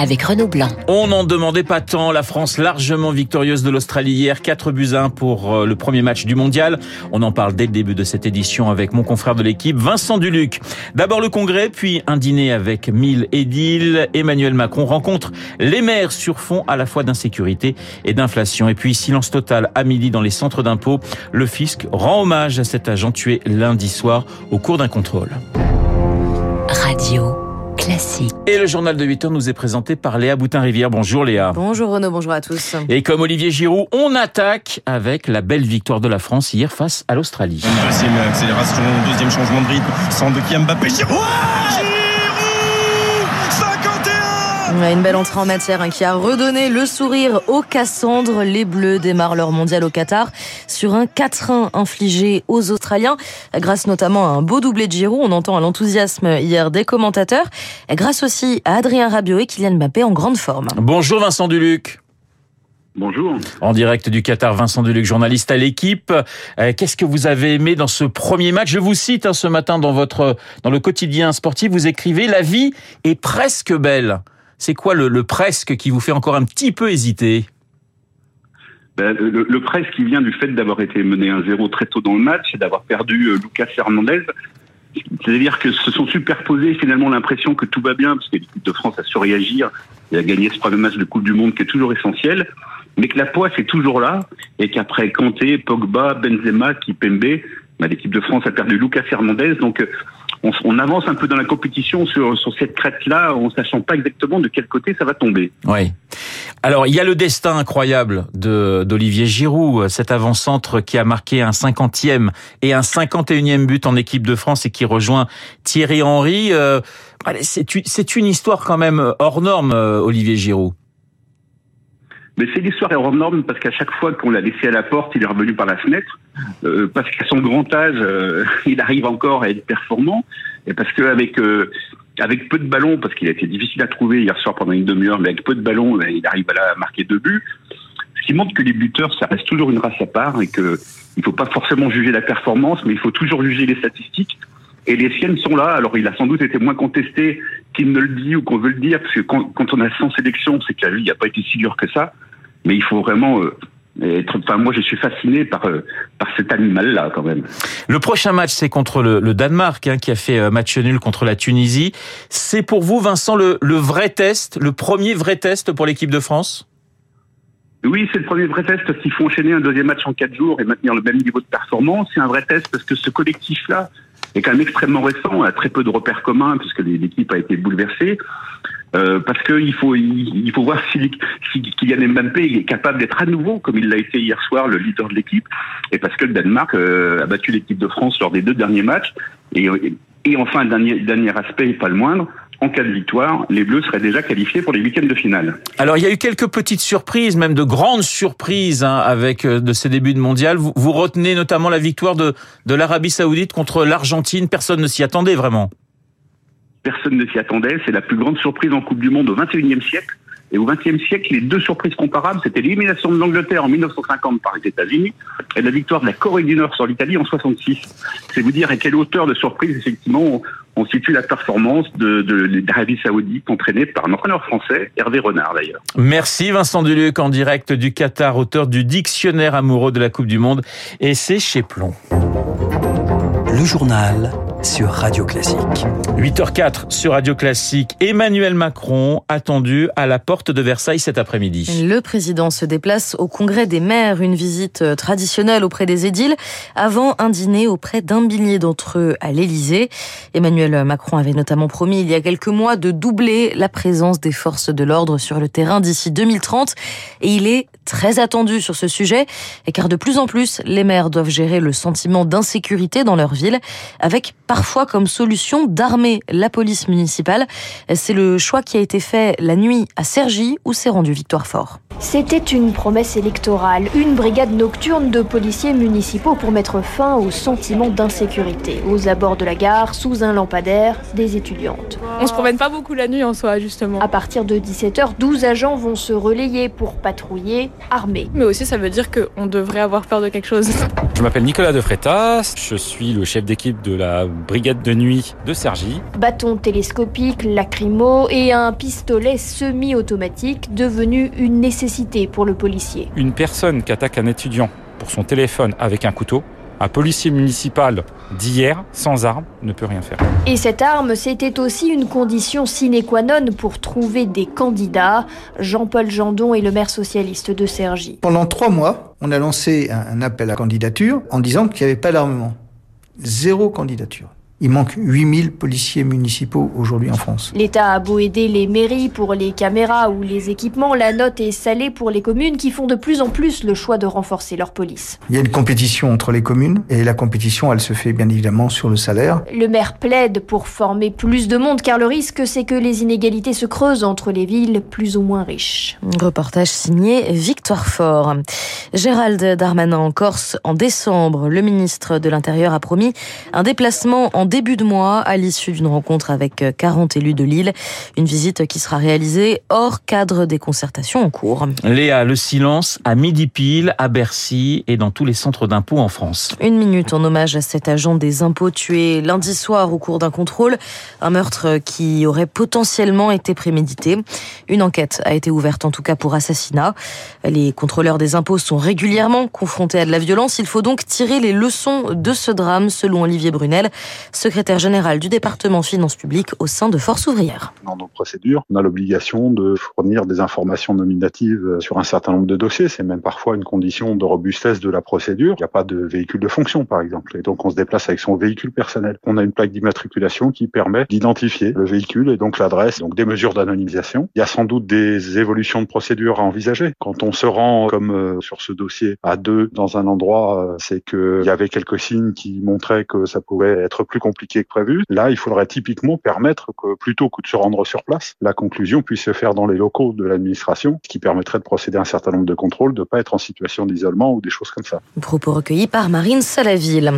avec Renaud Blanc. On n'en demandait pas tant. La France largement victorieuse de l'Australie hier. 4 buts 1 pour euh, le premier match du mondial. On en parle dès le début de cette édition avec mon confrère de l'équipe, Vincent Duluc. D'abord le congrès, puis un dîner avec mille édiles. Emmanuel Macron rencontre les maires sur fond à la fois d'insécurité et d'inflation. Et puis silence total à midi dans les centres d'impôts. Le fisc rend hommage à cet agent tué lundi soir au cours d'un contrôle. Radio. Classique. Et le journal de 8 heures nous est présenté par Léa Boutin-Rivière. Bonjour Léa. Bonjour Renaud, bonjour à tous. Et comme Olivier Giroud, on attaque avec la belle victoire de la France hier face à l'Australie. Deuxième accélération, deuxième changement de rythme. Centre de Mbappé. Giroud Une belle entrée en matière hein, qui a redonné le sourire aux Cassandres. Les Bleus démarrent leur mondial au Qatar sur un 4-1 infligé aux Australiens, grâce notamment à un beau doublé de Giroud. On entend l'enthousiasme hier des commentateurs, grâce aussi à Adrien Rabiot et Kylian Mbappé en grande forme. Bonjour Vincent Duluc. Bonjour. En direct du Qatar, Vincent Duluc, journaliste à l'équipe. Euh, qu'est-ce que vous avez aimé dans ce premier match? Je vous cite hein, ce matin dans votre dans le quotidien sportif, vous écrivez la vie est presque belle. C'est quoi le, presque qui vous fait encore un petit peu hésiter? Ben, le, presque qui vient du fait d'avoir été mené 1-0 très tôt dans le match et d'avoir perdu euh, Lucas Hernandez. C'est-à-dire que se sont superposés finalement l'impression que tout va bien, parce que l'équipe de France a su réagir et a gagné ce premier match de Coupe du Monde qui est toujours essentiel, mais que la poisse est toujours là et qu'après Kanté, Pogba, Benzema, Kipembe, l'équipe de France a perdu Lucas Hernandez. Donc on, on, avance un peu dans la compétition sur, sur cette crête-là, en sachant pas exactement de quel côté ça va tomber. Oui. Alors, il y a le destin incroyable de d'Olivier Giroud, cet avant-centre qui a marqué un 50e et un 51e but en équipe de France et qui rejoint Thierry Henry. Euh, c'est une histoire quand même hors norme, euh, Olivier Giroud. Mais c'est l'histoire hors norme parce qu'à chaque fois qu'on l'a laissé à la porte, il est revenu par la fenêtre. Euh, parce qu'à son grand âge, euh, il arrive encore à être performant. Et parce qu'avec euh, avec peu de ballons, parce qu'il a été difficile à trouver hier soir pendant une demi-heure, mais avec peu de ballons, ben, il arrive à, la, marquer deux buts. Ce qui montre que les buteurs, ça reste toujours une race à part et que il faut pas forcément juger la performance, mais il faut toujours juger les statistiques. Et les siennes sont là. Alors, il a sans doute été moins contesté qu'il ne le dit ou qu'on veut le dire, parce que quand, quand on a 100 sélections, c'est que la vie n'a pas été si dure que ça. Mais il faut vraiment euh, être. Enfin, moi, je suis fasciné par euh, par cet animal-là, quand même. Le prochain match, c'est contre le, le Danemark, hein, qui a fait euh, match nul contre la Tunisie. C'est pour vous, Vincent, le, le vrai test, le premier vrai test pour l'équipe de France? Oui, c'est le premier vrai test parce qu'il faut enchaîner un deuxième match en quatre jours et maintenir le même niveau de performance. C'est un vrai test parce que ce collectif-là est quand même extrêmement récent, a très peu de repères communs puisque l'équipe a été bouleversée. Euh, parce qu'il faut il, faut voir si, si Kylian Mbappé est capable d'être à nouveau, comme il l'a été hier soir, le leader de l'équipe, et parce que le Danemark euh, a battu l'équipe de France lors des deux derniers matchs. Et, et enfin, dernier, dernier aspect, et pas le moindre, en cas de victoire, les Bleus seraient déjà qualifiés pour les huitièmes de finale. Alors il y a eu quelques petites surprises, même de grandes surprises hein, avec euh, de ces débuts de mondial. Vous, vous retenez notamment la victoire de, de l'Arabie Saoudite contre l'Argentine. Personne ne s'y attendait vraiment. Personne ne s'y attendait. C'est la plus grande surprise en Coupe du Monde au XXIe siècle. Et au XXe siècle, les deux surprises comparables, c'était l'élimination de l'Angleterre en 1950 par les États-Unis et la victoire de la Corée du Nord sur l'Italie en 66. C'est vous dire à quelle hauteur de surprise, effectivement, on, on situe la performance de, de l'Arabie Saoudite entraînée par un entraîneur français, Hervé Renard d'ailleurs. Merci Vincent Duluc en direct du Qatar, auteur du dictionnaire amoureux de la Coupe du Monde. Et c'est chez Plomb. Le journal sur Radio Classique. 8h04 sur Radio Classique. Emmanuel Macron attendu à la porte de Versailles cet après-midi. Le président se déplace au congrès des maires, une visite traditionnelle auprès des édiles, avant un dîner auprès d'un millier d'entre eux à l'Élysée. Emmanuel Macron avait notamment promis il y a quelques mois de doubler la présence des forces de l'ordre sur le terrain d'ici 2030 et il est très attendu sur ce sujet car de plus en plus les maires doivent gérer le sentiment d'insécurité dans leur ville avec parfois comme solution d'armer la police municipale. C'est le choix qui a été fait la nuit à Cergy où s'est rendu Victoire Fort. C'était une promesse électorale, une brigade nocturne de policiers municipaux pour mettre fin au sentiment d'insécurité. Aux abords de la gare, sous un lampadaire, des étudiantes. On se promène pas beaucoup la nuit en soi, justement. À partir de 17h, 12 agents vont se relayer pour patrouiller armés. Mais aussi, ça veut dire qu'on devrait avoir peur de quelque chose. Je m'appelle Nicolas De Freitas, je suis le chef d'équipe de la brigade de nuit de Cergy. Bâton télescopique, lacrymo et un pistolet semi-automatique devenu une nécessité pour le policier. Une personne qui attaque un étudiant pour son téléphone avec un couteau, un policier municipal d'hier, sans arme, ne peut rien faire. Et cette arme, c'était aussi une condition sine qua non pour trouver des candidats. Jean-Paul Jandon est le maire socialiste de Cergy. Pendant trois mois, on a lancé un appel à candidature en disant qu'il n'y avait pas d'armement. Zéro candidature. Il manque 8000 policiers municipaux aujourd'hui en France. L'État a beau aider les mairies pour les caméras ou les équipements, la note est salée pour les communes qui font de plus en plus le choix de renforcer leur police. Il y a une compétition entre les communes et la compétition, elle se fait bien évidemment sur le salaire. Le maire plaide pour former plus de monde car le risque c'est que les inégalités se creusent entre les villes plus ou moins riches. Reportage signé Victoire Fort. Gérald Darmanin en Corse en décembre, le ministre de l'Intérieur a promis un déplacement en début de mois à l'issue d'une rencontre avec 40 élus de Lille. Une visite qui sera réalisée hors cadre des concertations en cours. Léa, le silence à midi pile, à Bercy et dans tous les centres d'impôts en France. Une minute en hommage à cet agent des impôts tué lundi soir au cours d'un contrôle. Un meurtre qui aurait potentiellement été prémédité. Une enquête a été ouverte en tout cas pour assassinat. Les contrôleurs des impôts sont régulièrement confrontés à de la violence. Il faut donc tirer les leçons de ce drame selon Olivier Brunel secrétaire général du département finances publiques au sein de Force ouvrière. Dans nos procédures, on a l'obligation de fournir des informations nominatives sur un certain nombre de dossiers. C'est même parfois une condition de robustesse de la procédure. Il n'y a pas de véhicule de fonction, par exemple. Et donc, on se déplace avec son véhicule personnel. On a une plaque d'immatriculation qui permet d'identifier le véhicule et donc l'adresse, donc des mesures d'anonymisation. Il y a sans doute des évolutions de procédure à envisager. Quand on se rend, comme euh, sur ce dossier, à deux dans un endroit, euh, c'est qu'il y avait quelques signes qui montraient que ça pouvait être plus compliqué que prévu. Là, il faudrait typiquement permettre que plutôt que de se rendre sur place, la conclusion puisse se faire dans les locaux de l'administration, ce qui permettrait de procéder à un certain nombre de contrôles, de ne pas être en situation d'isolement ou des choses comme ça. Propos recueillis par Marine Salaville.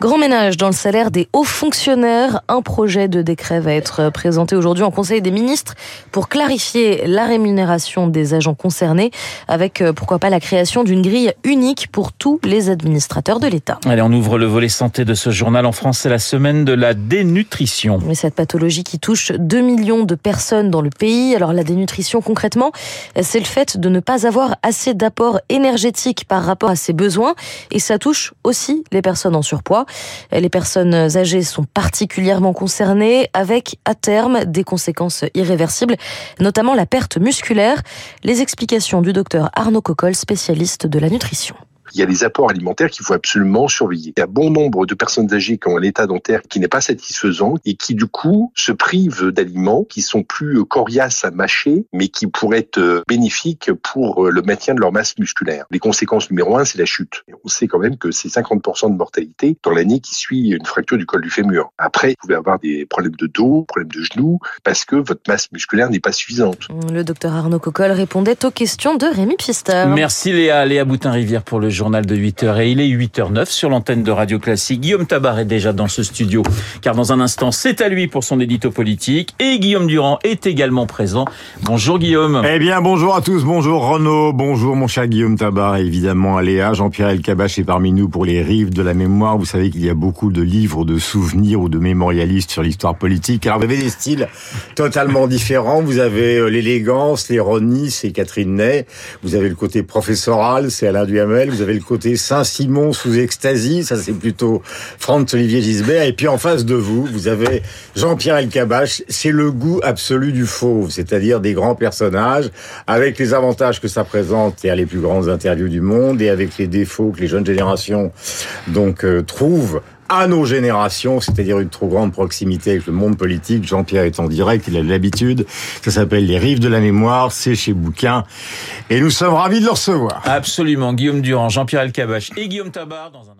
Grand ménage dans le salaire des hauts fonctionnaires. Un projet de décret va être présenté aujourd'hui en Conseil des ministres pour clarifier la rémunération des agents concernés avec pourquoi pas la création d'une grille unique pour tous les administrateurs de l'État. Allez, on ouvre le volet santé de ce journal en France. C'est la semaine de la dénutrition. Mais cette pathologie qui touche 2 millions de personnes dans le pays. Alors la dénutrition concrètement, c'est le fait de ne pas avoir assez d'apport énergétique par rapport à ses besoins et ça touche aussi les personnes en surpoids. Les personnes âgées sont particulièrement concernées avec à terme des conséquences irréversibles, notamment la perte musculaire. Les explications du docteur Arnaud Coccol, spécialiste de la nutrition il y a des apports alimentaires qu'il faut absolument surveiller. Il y a bon nombre de personnes âgées qui ont un état dentaire qui n'est pas satisfaisant et qui du coup se privent d'aliments qui sont plus coriaces à mâcher mais qui pourraient être bénéfiques pour le maintien de leur masse musculaire. Les conséquences numéro un, c'est la chute. On sait quand même que c'est 50% de mortalité dans l'année qui suit une fracture du col du fémur. Après, vous pouvez avoir des problèmes de dos, problèmes de genoux parce que votre masse musculaire n'est pas suffisante. Le docteur Arnaud Coccol répondait aux questions de Rémi Pister. Merci Léa, Léa Boutin-Rivière pour le journal de 8h et il est 8h09 sur l'antenne de Radio Classique. Guillaume Tabar est déjà dans ce studio car dans un instant c'est à lui pour son édito politique et Guillaume Durand est également présent. Bonjour Guillaume. Eh bien bonjour à tous, bonjour Renaud, bonjour mon cher Guillaume Tabar évidemment Aléa, Jean-Pierre Elkabach est parmi nous pour les rives de la mémoire. Vous savez qu'il y a beaucoup de livres, de souvenirs ou de mémorialistes sur l'histoire politique. Alors vous avez des styles totalement différents. Vous avez euh, l'élégance, l'ironie, c'est Catherine Ney. Vous avez le côté professoral, c'est Alain Duhamel. Vous avez le côté Saint-Simon sous extasie, ça c'est plutôt Franz-Olivier Gisbert. Et puis en face de vous, vous avez Jean-Pierre Elkabach, c'est le goût absolu du fauve, c'est-à-dire des grands personnages, avec les avantages que ça présente et à les plus grandes interviews du monde, et avec les défauts que les jeunes générations donc euh, trouvent à nos générations, c'est-à-dire une trop grande proximité avec le monde politique. Jean-Pierre est en direct, il a l'habitude. Ça s'appelle Les Rives de la Mémoire, c'est chez Bouquin. Et nous sommes ravis de le recevoir. Absolument. Guillaume Durand, Jean-Pierre Elkabach et Guillaume Tabar dans un